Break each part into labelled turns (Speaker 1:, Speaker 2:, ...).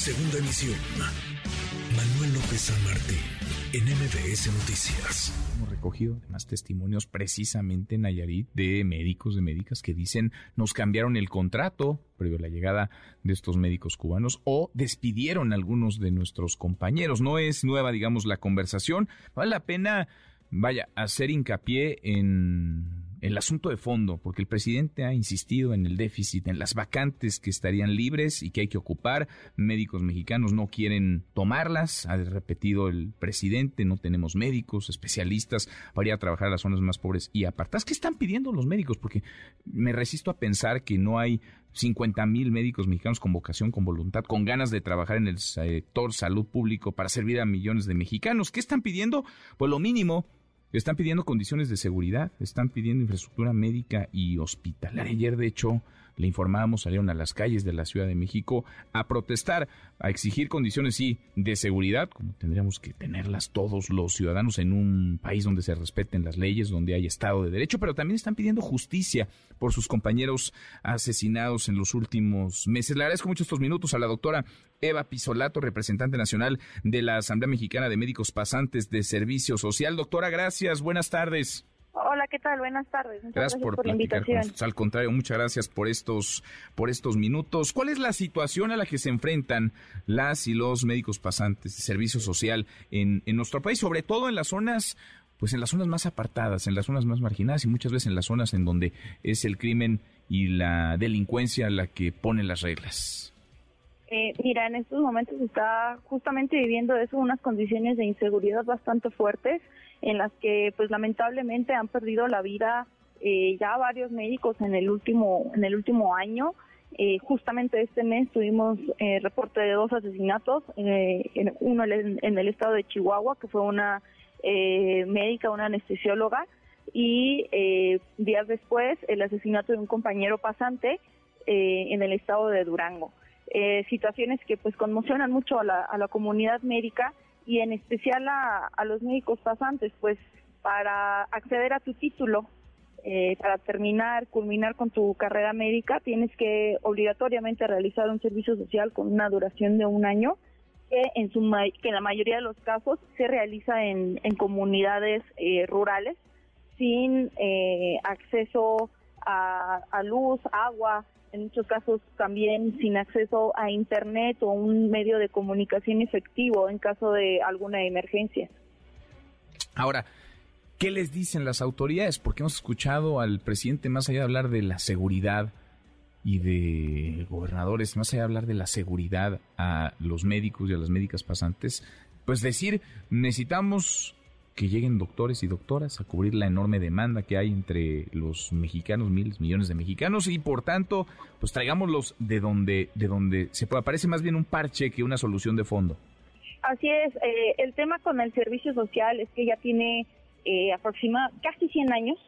Speaker 1: Segunda emisión. Manuel López San Martín, en MBS Noticias.
Speaker 2: Hemos recogido además testimonios precisamente en Nayarit de médicos, de médicas que dicen nos cambiaron el contrato previo a la llegada de estos médicos cubanos o despidieron a algunos de nuestros compañeros. No es nueva, digamos, la conversación. Vale la pena, vaya, hacer hincapié en el asunto de fondo, porque el presidente ha insistido en el déficit, en las vacantes que estarían libres y que hay que ocupar. Médicos mexicanos no quieren tomarlas, ha repetido el presidente, no tenemos médicos, especialistas para ir a trabajar a las zonas más pobres y apartadas. ¿Qué están pidiendo los médicos? Porque me resisto a pensar que no hay 50 mil médicos mexicanos con vocación, con voluntad, con ganas de trabajar en el sector salud público para servir a millones de mexicanos. ¿Qué están pidiendo? Pues lo mínimo, están pidiendo condiciones de seguridad, están pidiendo infraestructura médica y hospitalaria. Ayer, de hecho, le informábamos, salieron a las calles de la Ciudad de México a protestar, a exigir condiciones, sí, de seguridad, como tendríamos que tenerlas todos los ciudadanos en un país donde se respeten las leyes, donde hay Estado de Derecho, pero también están pidiendo justicia por sus compañeros asesinados en los últimos meses. Le agradezco mucho estos minutos a la doctora Eva Pisolato, representante nacional de la Asamblea Mexicana de Médicos Pasantes de Servicio Social. Doctora, gracias, buenas tardes.
Speaker 3: Hola, ¿qué tal? Buenas tardes.
Speaker 2: Muchas gracias, por, la invitación. Al contrario, muchas gracias por estos, por estos minutos. ¿Cuál es la situación a la que se enfrentan las y los médicos pasantes de servicio social en, en nuestro país, sobre todo en las zonas pues en las zonas más apartadas, en las zonas más marginadas y muchas veces en las zonas en donde es el crimen y la delincuencia la que pone las reglas.
Speaker 3: Eh, mira, en estos momentos está justamente viviendo eso unas condiciones de inseguridad bastante fuertes en las que pues lamentablemente han perdido la vida eh, ya varios médicos en el último en el último año. Eh, justamente este mes tuvimos eh, reporte de dos asesinatos, en, uno en, en, el estado de Chihuahua, que fue una médica, una anestesióloga, y días después el asesinato de un compañero pasante en el estado de Durango. situaciones que pues conmocionan mucho a la, a la comunidad médica y en especial a, los médicos pasantes, pues para acceder a tu título, eh, para terminar, culminar con tu carrera médica, tienes que obligatoriamente realizar un servicio social con una duración de un año, que en, su, que en la mayoría de los casos se realiza en, en comunidades eh, rurales, sin eh, acceso a, luz, agua, en muchos casos también sin acceso a Internet o un medio de comunicación efectivo en caso de alguna emergencia.
Speaker 2: Ahora, ¿qué les dicen las autoridades? Porque hemos escuchado al presidente, más allá de hablar de la seguridad y de gobernadores, más allá de hablar de la seguridad a los médicos y a las médicas pasantes, pues decir, necesitamos que lleguen doctores y doctoras a cubrir la enorme demanda que hay entre los mexicanos, miles, millones de mexicanos, y por tanto, pues traigámoslos de donde, de donde se pueda. Parece más bien un parche que una solución de fondo.
Speaker 3: Así es, eh, el tema con el servicio social es que ya tiene eh, aproximadamente casi 100 años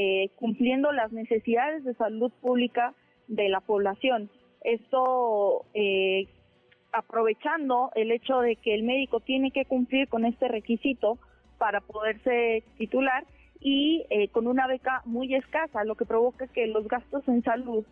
Speaker 3: eh, cumpliendo las necesidades de salud pública de la población. Esto eh, aprovechando el hecho de que el médico tiene que cumplir con este requisito para poderse titular y eh, con una beca muy escasa, lo que provoca que los gastos en salud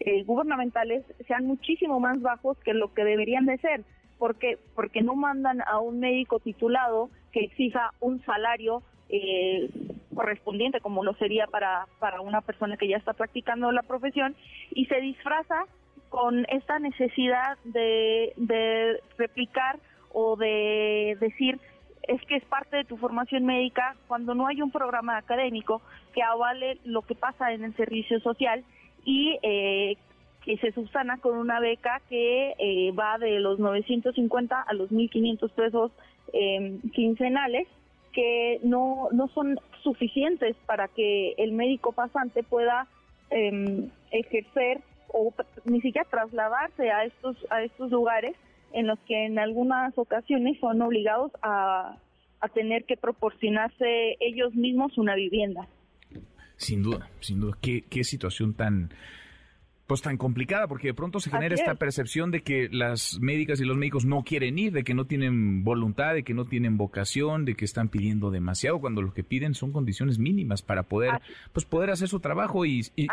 Speaker 3: eh, gubernamentales sean muchísimo más bajos que lo que deberían de ser. porque Porque no mandan a un médico titulado que exija un salario eh, correspondiente como lo sería para, para una persona que ya está practicando la profesión y se disfraza con esta necesidad de, de replicar o de decir es que es parte de tu formación médica cuando no hay un programa académico que avale lo que pasa en el servicio social y eh, que se subsana con una beca que eh, va de los 950 a los 1.500 pesos em, quincenales que no, no son suficientes para que el médico pasante pueda em, ejercer o ni siquiera trasladarse a estos a estos lugares en los que en algunas ocasiones son obligados a, tener que proporcionarse ellos mismos una vivienda.
Speaker 2: Sin duda, sin duda. Qué, qué situación tan, pues tan complicada, porque de pronto se genera esta percepción de que las médicas y los médicos no quieren ir, de que no tienen voluntad, de que no tienen vocación, de que están pidiendo demasiado, cuando lo que piden son condiciones mínimas para poder, pues poder hacer su trabajo y, y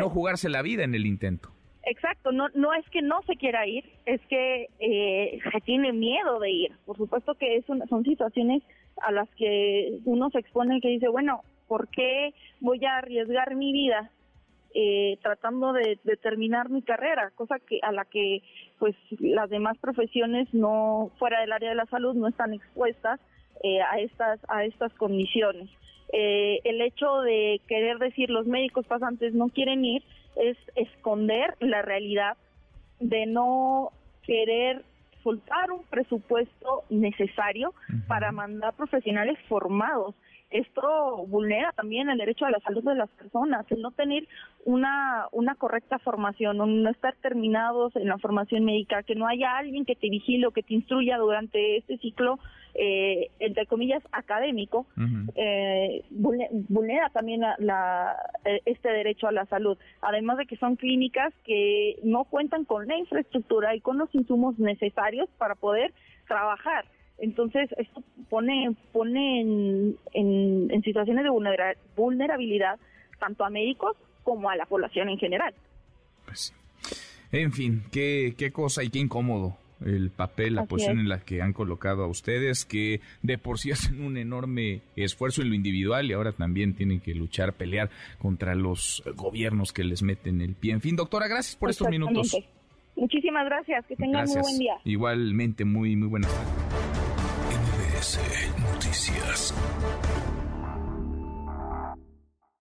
Speaker 2: no jugarse la vida en el intento.
Speaker 3: Exacto, no, no es que no se quiera ir, es que eh, se tiene miedo de ir. Por supuesto que es son situaciones a las que uno se expone que dice, bueno, ¿por qué voy a arriesgar mi vida eh, tratando de, terminar mi carrera? Cosa que a la que pues las demás profesiones no fuera del área de la salud no están expuestas eh, a estas a estas condiciones. Eh, el hecho de querer decir los médicos pasantes no quieren ir es esconder la realidad de no querer soltar un presupuesto necesario para mandar profesionales formados. Esto vulnera también el derecho a la salud de las personas, el no tener una, una correcta formación, no estar terminados en la formación médica, que no haya alguien que te vigile o que te instruya durante este ciclo eh, entre comillas, académico, eh, vulnera también la, eh, este derecho a la salud. Además de que son clínicas que no cuentan con la infraestructura y con los insumos necesarios para poder trabajar. Entonces, esto pone, pone en, en, situaciones de vulnerabilidad tanto a médicos como a la población en general.
Speaker 2: Pues, en fin, qué, qué cosa y qué incómodo el papel, la posición en la que han colocado a ustedes, que de por sí hacen un enorme esfuerzo en lo individual y ahora también tienen que luchar, pelear contra los gobiernos que les meten el pie. En fin, doctora, gracias por estos minutos.
Speaker 3: Muchísimas gracias, que tengan muy buen día.
Speaker 2: Igualmente, muy, muy buenas
Speaker 1: tardes. Noticias.